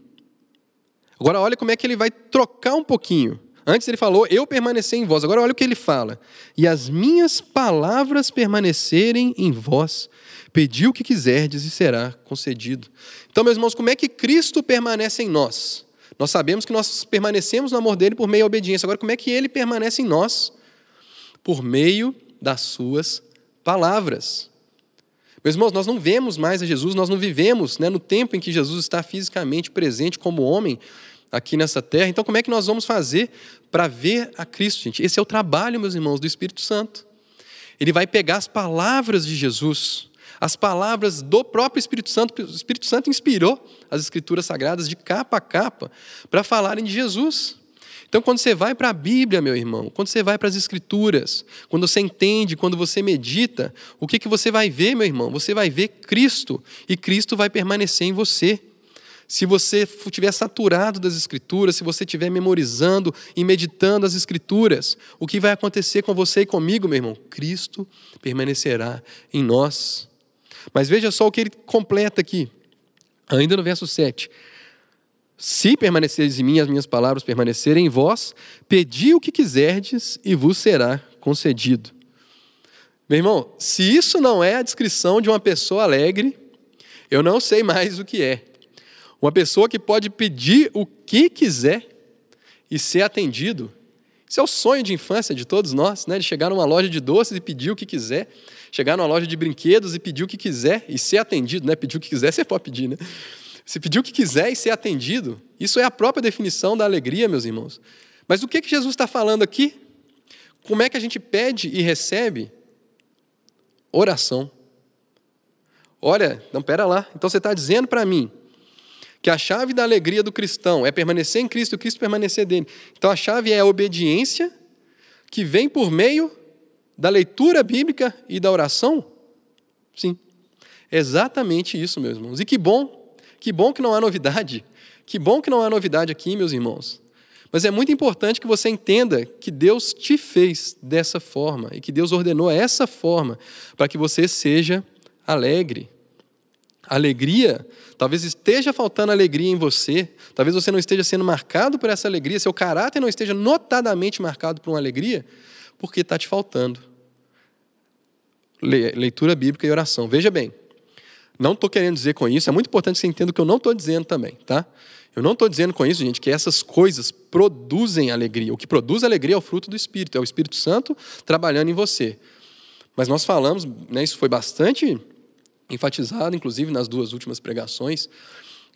Speaker 1: Agora olha como é que ele vai trocar um pouquinho. Antes ele falou, eu permanecer em vós. Agora olha o que ele fala. E as minhas palavras permanecerem em vós. Pedi o que quiserdes e será concedido. Então, meus irmãos, como é que Cristo permanece em nós? Nós sabemos que nós permanecemos no amor dele por meio da obediência. Agora, como é que ele permanece em nós? Por meio das suas palavras. Meus irmãos, nós não vemos mais a Jesus, nós não vivemos né, no tempo em que Jesus está fisicamente presente como homem aqui nessa terra. Então, como é que nós vamos fazer para ver a Cristo, gente? Esse é o trabalho, meus irmãos, do Espírito Santo. Ele vai pegar as palavras de Jesus, as palavras do próprio Espírito Santo. O Espírito Santo inspirou as Escrituras Sagradas de capa a capa para falarem de Jesus. Então, quando você vai para a Bíblia, meu irmão, quando você vai para as Escrituras, quando você entende, quando você medita, o que, que você vai ver, meu irmão? Você vai ver Cristo e Cristo vai permanecer em você se você estiver saturado das Escrituras, se você estiver memorizando e meditando as Escrituras, o que vai acontecer com você e comigo, meu irmão? Cristo permanecerá em nós. Mas veja só o que ele completa aqui, ainda no verso 7. Se permaneceres em mim, as minhas palavras permanecerem em vós, pedi o que quiserdes e vos será concedido. Meu irmão, se isso não é a descrição de uma pessoa alegre, eu não sei mais o que é. Uma pessoa que pode pedir o que quiser e ser atendido. Isso é o sonho de infância de todos nós, né? de chegar numa loja de doces e pedir o que quiser, chegar numa loja de brinquedos e pedir o que quiser e ser atendido, né? Pedir o que quiser, você pode pedir, né? Se pedir o que quiser e ser atendido, isso é a própria definição da alegria, meus irmãos. Mas o que, que Jesus está falando aqui? Como é que a gente pede e recebe? Oração. Olha, não, pera lá. Então você está dizendo para mim que a chave da alegria do cristão é permanecer em Cristo e Cristo permanecer dele. Então a chave é a obediência que vem por meio da leitura bíblica e da oração? Sim. Exatamente isso, meus irmãos. E que bom, que bom que não há novidade. Que bom que não há novidade aqui, meus irmãos. Mas é muito importante que você entenda que Deus te fez dessa forma e que Deus ordenou essa forma para que você seja alegre. Alegria Talvez esteja faltando alegria em você, talvez você não esteja sendo marcado por essa alegria, seu caráter não esteja notadamente marcado por uma alegria, porque está te faltando. Leitura bíblica e oração. Veja bem, não estou querendo dizer com isso, é muito importante que você entenda o que eu não estou dizendo também, tá? Eu não estou dizendo com isso, gente, que essas coisas produzem alegria. O que produz alegria é o fruto do Espírito, é o Espírito Santo trabalhando em você. Mas nós falamos, né, isso foi bastante enfatizado, inclusive, nas duas últimas pregações,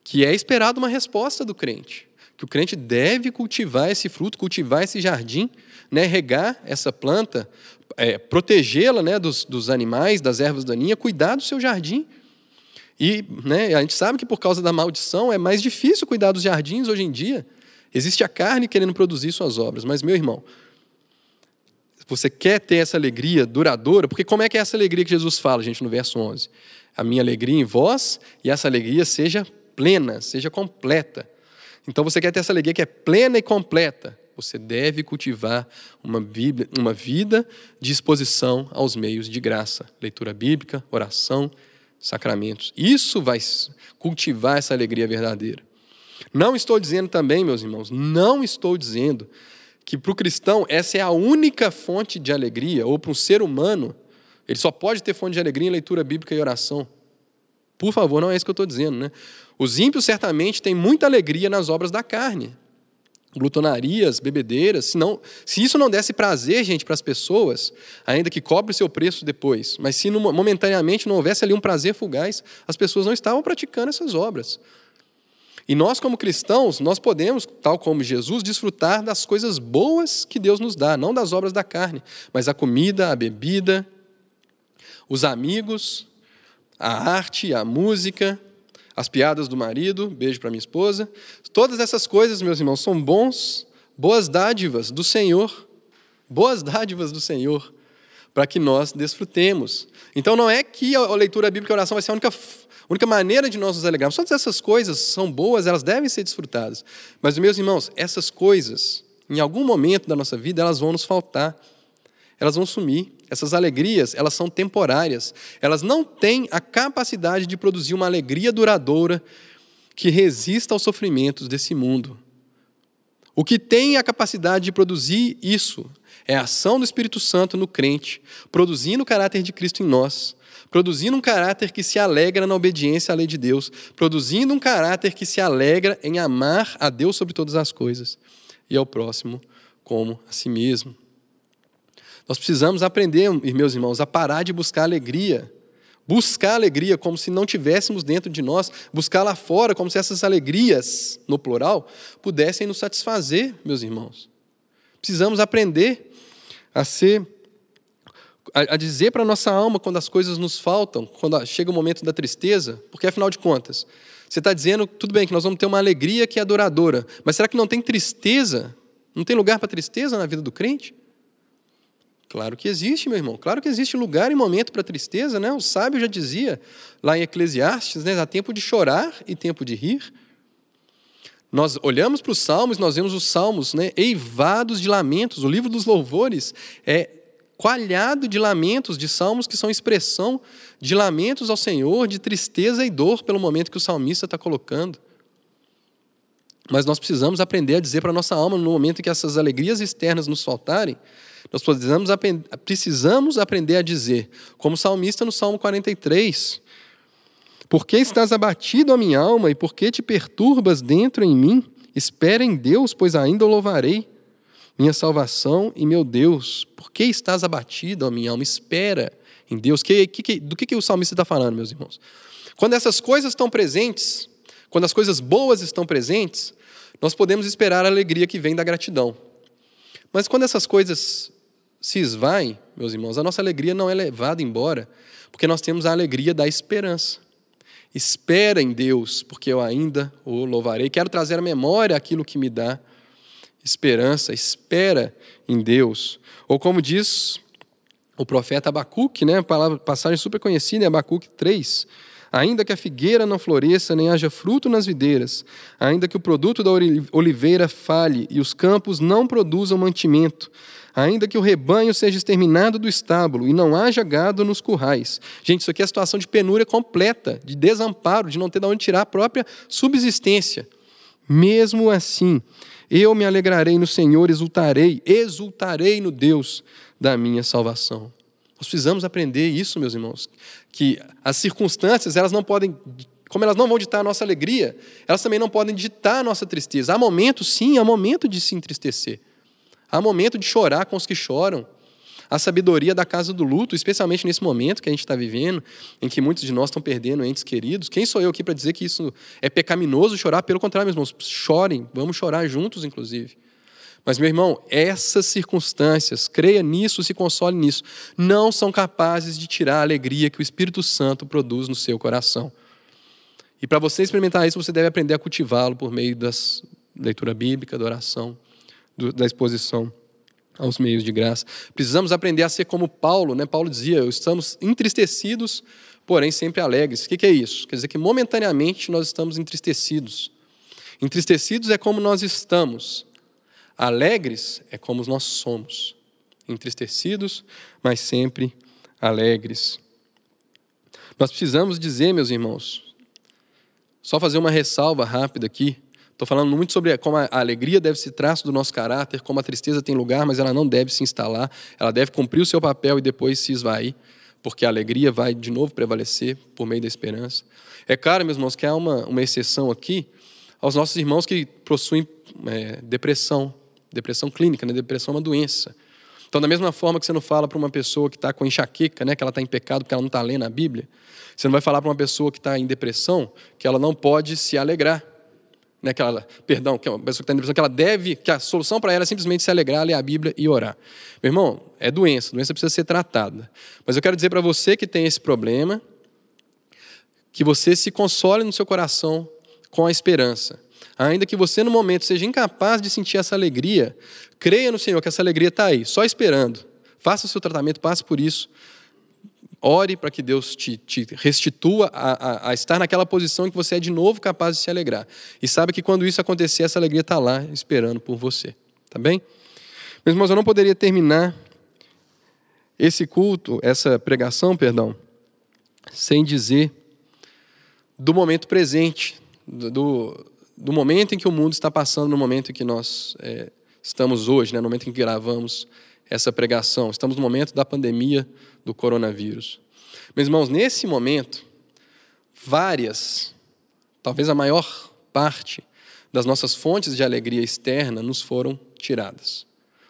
Speaker 1: que é esperado uma resposta do crente. Que o crente deve cultivar esse fruto, cultivar esse jardim, né, regar essa planta, é, protegê-la né, dos, dos animais, das ervas daninhas, cuidar do seu jardim. E né, a gente sabe que por causa da maldição é mais difícil cuidar dos jardins hoje em dia. Existe a carne querendo produzir suas obras. Mas, meu irmão, você quer ter essa alegria duradoura, porque como é que é essa alegria que Jesus fala, gente, no verso 11? A minha alegria em vós e essa alegria seja plena, seja completa. Então você quer ter essa alegria que é plena e completa. Você deve cultivar uma, bíblia, uma vida de exposição aos meios de graça, leitura bíblica, oração, sacramentos. Isso vai cultivar essa alegria verdadeira. Não estou dizendo também, meus irmãos, não estou dizendo que para o cristão essa é a única fonte de alegria, ou para um ser humano ele só pode ter fonte de alegria em leitura bíblica e oração. Por favor, não é isso que eu estou dizendo, né? Os ímpios certamente têm muita alegria nas obras da carne, glutonarias, bebedeiras, se, não, se isso não desse prazer, gente, para as pessoas, ainda que cobre o seu preço depois, mas se momentaneamente não houvesse ali um prazer fugaz, as pessoas não estavam praticando essas obras. E nós, como cristãos, nós podemos, tal como Jesus, desfrutar das coisas boas que Deus nos dá, não das obras da carne, mas a comida, a bebida, os amigos, a arte, a música, as piadas do marido, beijo para minha esposa. Todas essas coisas, meus irmãos, são bons, boas dádivas do Senhor, boas dádivas do Senhor, para que nós desfrutemos. Então não é que a leitura bíblica e a oração vai ser a única única maneira de nós nos alegrarmos, todas essas coisas são boas, elas devem ser desfrutadas. Mas, meus irmãos, essas coisas, em algum momento da nossa vida, elas vão nos faltar. Elas vão sumir. Essas alegrias, elas são temporárias. Elas não têm a capacidade de produzir uma alegria duradoura que resista aos sofrimentos desse mundo. O que tem a capacidade de produzir isso é a ação do Espírito Santo no crente, produzindo o caráter de Cristo em nós, produzindo um caráter que se alegra na obediência à lei de Deus, produzindo um caráter que se alegra em amar a Deus sobre todas as coisas e ao próximo como a si mesmo. Nós precisamos aprender, meus irmãos, a parar de buscar alegria. Buscar alegria como se não tivéssemos dentro de nós, buscar lá fora como se essas alegrias, no plural, pudessem nos satisfazer, meus irmãos. Precisamos aprender a ser a, dizer para a nossa alma quando as coisas nos faltam, quando chega o momento da tristeza, porque afinal de contas, você está dizendo, tudo bem, que nós vamos ter uma alegria que é adoradora, mas será que não tem tristeza? Não tem lugar para tristeza na vida do crente? Claro que existe, meu irmão. Claro que existe lugar e momento para tristeza, né? O sábio já dizia lá em Eclesiastes, né? Há tempo de chorar e tempo de rir. Nós olhamos para os salmos, nós vemos os salmos, né? Eivados de lamentos. O livro dos louvores é coalhado de lamentos, de salmos que são expressão de lamentos ao Senhor, de tristeza e dor pelo momento que o salmista está colocando. Mas nós precisamos aprender a dizer para a nossa alma, no momento em que essas alegrias externas nos faltarem, nós precisamos, precisamos aprender a dizer, como o salmista no Salmo 43, Por que estás abatido, a minha alma, e por que te perturbas dentro em mim? Espera em Deus, pois ainda o louvarei minha salvação e meu Deus. Por que estás abatido, ó minha alma? Espera em Deus. Que, que, do que, que o salmista está falando, meus irmãos? Quando essas coisas estão presentes, quando as coisas boas estão presentes, nós podemos esperar a alegria que vem da gratidão. Mas quando essas coisas se esvaem, meus irmãos, a nossa alegria não é levada embora, porque nós temos a alegria da esperança. Espera em Deus, porque eu ainda o louvarei. Quero trazer à memória aquilo que me dá esperança, espera em Deus. Ou como diz o profeta Abacuque, né, passagem super conhecida em Abacuque 3, ainda que a figueira não floresça, nem haja fruto nas videiras, ainda que o produto da oliveira falhe e os campos não produzam mantimento, ainda que o rebanho seja exterminado do estábulo e não haja gado nos currais. Gente, isso aqui é a situação de penúria completa, de desamparo, de não ter de onde tirar a própria subsistência. Mesmo assim, eu me alegrarei no Senhor, exultarei, exultarei no Deus da minha salvação. Nós precisamos aprender isso, meus irmãos, que as circunstâncias, elas não podem, como elas não vão ditar a nossa alegria, elas também não podem ditar a nossa tristeza. Há momento, sim, há momento de se entristecer. Há momento de chorar com os que choram a sabedoria da casa do luto, especialmente nesse momento que a gente está vivendo, em que muitos de nós estão perdendo entes queridos. Quem sou eu aqui para dizer que isso é pecaminoso chorar? Pelo contrário, meus irmãos, chorem, vamos chorar juntos, inclusive. Mas, meu irmão, essas circunstâncias, creia nisso, se console nisso, não são capazes de tirar a alegria que o Espírito Santo produz no seu coração. E para você experimentar isso, você deve aprender a cultivá-lo por meio da leitura bíblica, da oração, da exposição aos meios de graça. Precisamos aprender a ser como Paulo, né? Paulo dizia: estamos entristecidos, porém sempre alegres. O que é isso? Quer dizer que momentaneamente nós estamos entristecidos. Entristecidos é como nós estamos, alegres é como nós somos. Entristecidos, mas sempre alegres. Nós precisamos dizer, meus irmãos, só fazer uma ressalva rápida aqui. Estou falando muito sobre como a alegria deve ser traço do nosso caráter, como a tristeza tem lugar, mas ela não deve se instalar, ela deve cumprir o seu papel e depois se esvair, porque a alegria vai de novo prevalecer por meio da esperança. É claro, meus irmãos, que há uma, uma exceção aqui aos nossos irmãos que possuem é, depressão, depressão clínica, né? depressão é uma doença. Então, da mesma forma que você não fala para uma pessoa que está com enxaqueca, né, que ela está em pecado porque ela não está lendo a Bíblia, você não vai falar para uma pessoa que está em depressão que ela não pode se alegrar. Né, que ela, perdão, que é uma pessoa que está em depressão, que ela deve, que a solução para ela é simplesmente se alegrar, ler a Bíblia e orar. Meu irmão, é doença, doença precisa ser tratada. Mas eu quero dizer para você que tem esse problema, que você se console no seu coração com a esperança. Ainda que você no momento seja incapaz de sentir essa alegria, creia no Senhor que essa alegria está aí, só esperando. Faça o seu tratamento, passe por isso. Ore para que Deus te, te restitua a, a, a, estar naquela posição em que você é de novo capaz de se alegrar. E sabe que quando isso acontecer, essa alegria está lá esperando por você. Tá bem? Meus irmãos, eu não poderia terminar esse culto, essa pregação, perdão, sem dizer do momento presente, do, do momento em que o mundo está passando, no momento em que nós é, estamos hoje, né, no momento em que gravamos essa pregação. Estamos no momento da pandemia do coronavírus. Meus irmãos, nesse momento, várias, talvez a maior parte das nossas fontes de alegria externa nos foram tiradas,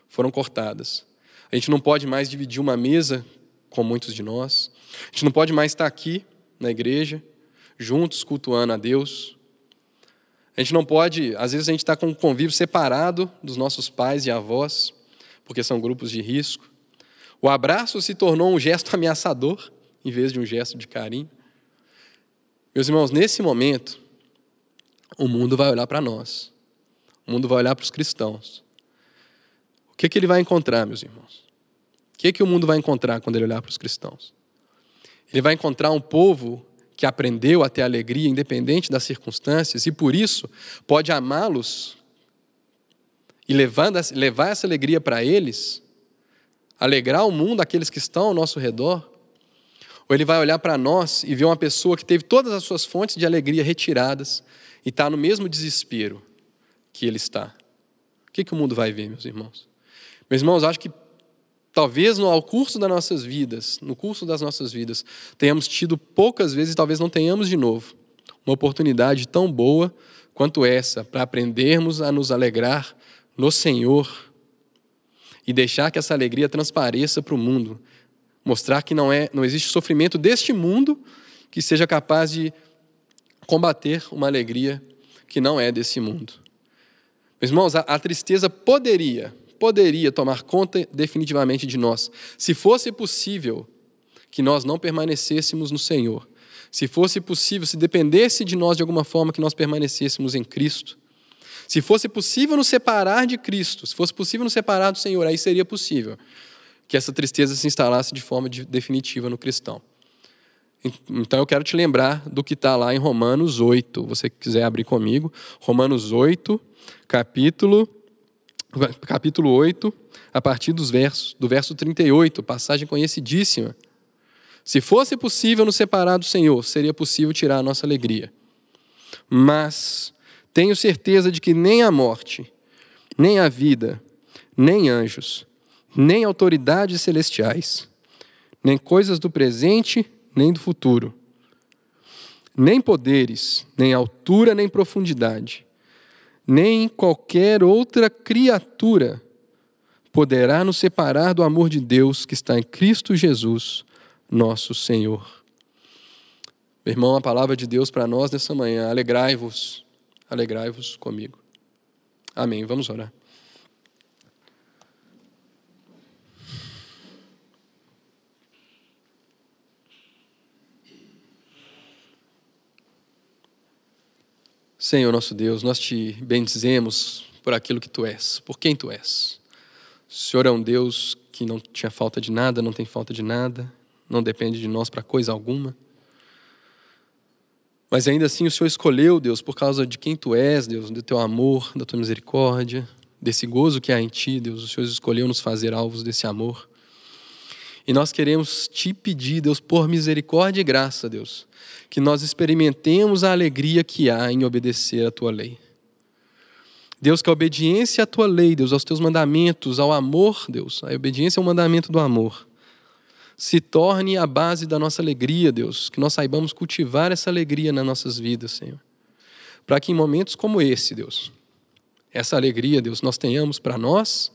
Speaker 1: foram cortadas. A gente não pode mais dividir uma mesa com muitos de nós, a gente não pode mais estar aqui na igreja, juntos, cultuando a Deus. A gente não pode, às vezes a gente está com um convívio separado dos nossos pais e avós, porque são grupos de risco. O abraço se tornou um gesto ameaçador, em vez de um gesto de carinho. Meus irmãos, nesse momento, o mundo vai olhar para nós. O mundo vai olhar para os cristãos. O que, que ele vai encontrar, meus irmãos? O que, que o mundo vai encontrar quando ele olhar para os cristãos? Ele vai encontrar um povo que aprendeu a ter alegria independente das circunstâncias e por isso pode amá-los e levando, levar essa alegria para eles, alegrar o mundo, aqueles que estão ao nosso redor, ou ele vai olhar para nós e ver uma pessoa que teve todas as suas fontes de alegria retiradas e está no mesmo desespero que ele está. O que, que o mundo vai ver, meus irmãos? Meus irmãos, acho que talvez no curso das nossas vidas, no curso das nossas vidas, tenhamos tido poucas vezes, talvez não tenhamos de novo, uma oportunidade tão boa quanto essa para aprendermos a nos alegrar no Senhor e deixar que essa alegria transpareça para o mundo, mostrar que não é, não existe sofrimento deste mundo que seja capaz de combater uma alegria que não é desse mundo. Meus irmãos, a, a tristeza poderia poderia tomar conta definitivamente de nós. Se fosse possível que nós não permanecêssemos no Senhor, se fosse possível, se dependesse de nós de alguma forma que nós permanecêssemos em Cristo, se fosse possível nos separar de Cristo, se fosse possível nos separar do Senhor, aí seria possível que essa tristeza se instalasse de forma definitiva no cristão. Então eu quero te lembrar do que está lá em Romanos 8. Você quiser abrir comigo, Romanos 8, capítulo capítulo 8, a partir dos versos, do verso 38, passagem conhecidíssima. Se fosse possível nos separar do Senhor, seria possível tirar a nossa alegria. Mas tenho certeza de que nem a morte, nem a vida, nem anjos, nem autoridades celestiais, nem coisas do presente, nem do futuro, nem poderes, nem altura, nem profundidade, nem qualquer outra criatura poderá nos separar do amor de Deus que está em Cristo Jesus, nosso Senhor. Meu irmão, a palavra de Deus para nós nessa manhã, alegrai-vos, alegrai-vos comigo. Amém. Vamos orar. Senhor nosso Deus, nós te bendizemos por aquilo que tu és, por quem tu és. O Senhor é um Deus que não tinha falta de nada, não tem falta de nada, não depende de nós para coisa alguma. Mas ainda assim o Senhor escolheu, Deus, por causa de quem tu és, Deus, do teu amor, da tua misericórdia, desse gozo que há em ti, Deus. O Senhor escolheu nos fazer alvos desse amor. E nós queremos te pedir, Deus, por misericórdia e graça, Deus, que nós experimentemos a alegria que há em obedecer a tua lei. Deus, que a obediência à tua lei, Deus, aos teus mandamentos, ao amor, Deus, a obediência ao mandamento do amor, se torne a base da nossa alegria, Deus, que nós saibamos cultivar essa alegria nas nossas vidas, Senhor. para que em momentos como esse, Deus, essa alegria, Deus, nós tenhamos para nós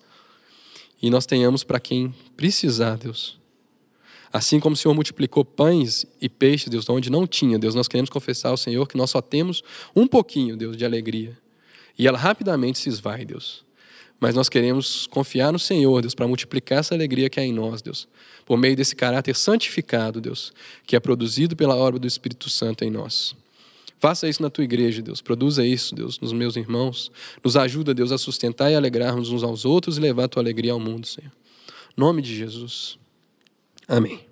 Speaker 1: e nós tenhamos para quem precisar, Deus. Assim como o Senhor multiplicou pães e peixes, Deus, onde não tinha, Deus, nós queremos confessar ao Senhor que nós só temos um pouquinho, Deus, de alegria. E ela rapidamente se esvai, Deus. Mas nós queremos confiar no Senhor, Deus, para multiplicar essa alegria que há em nós, Deus, por meio desse caráter santificado, Deus, que é produzido pela obra do Espírito Santo em nós. Faça isso na tua igreja, Deus. Produza isso, Deus, nos meus irmãos. Nos ajuda, Deus, a sustentar e alegrarmos uns aos outros e levar a tua alegria ao mundo, Senhor. Em nome de Jesus. Amém.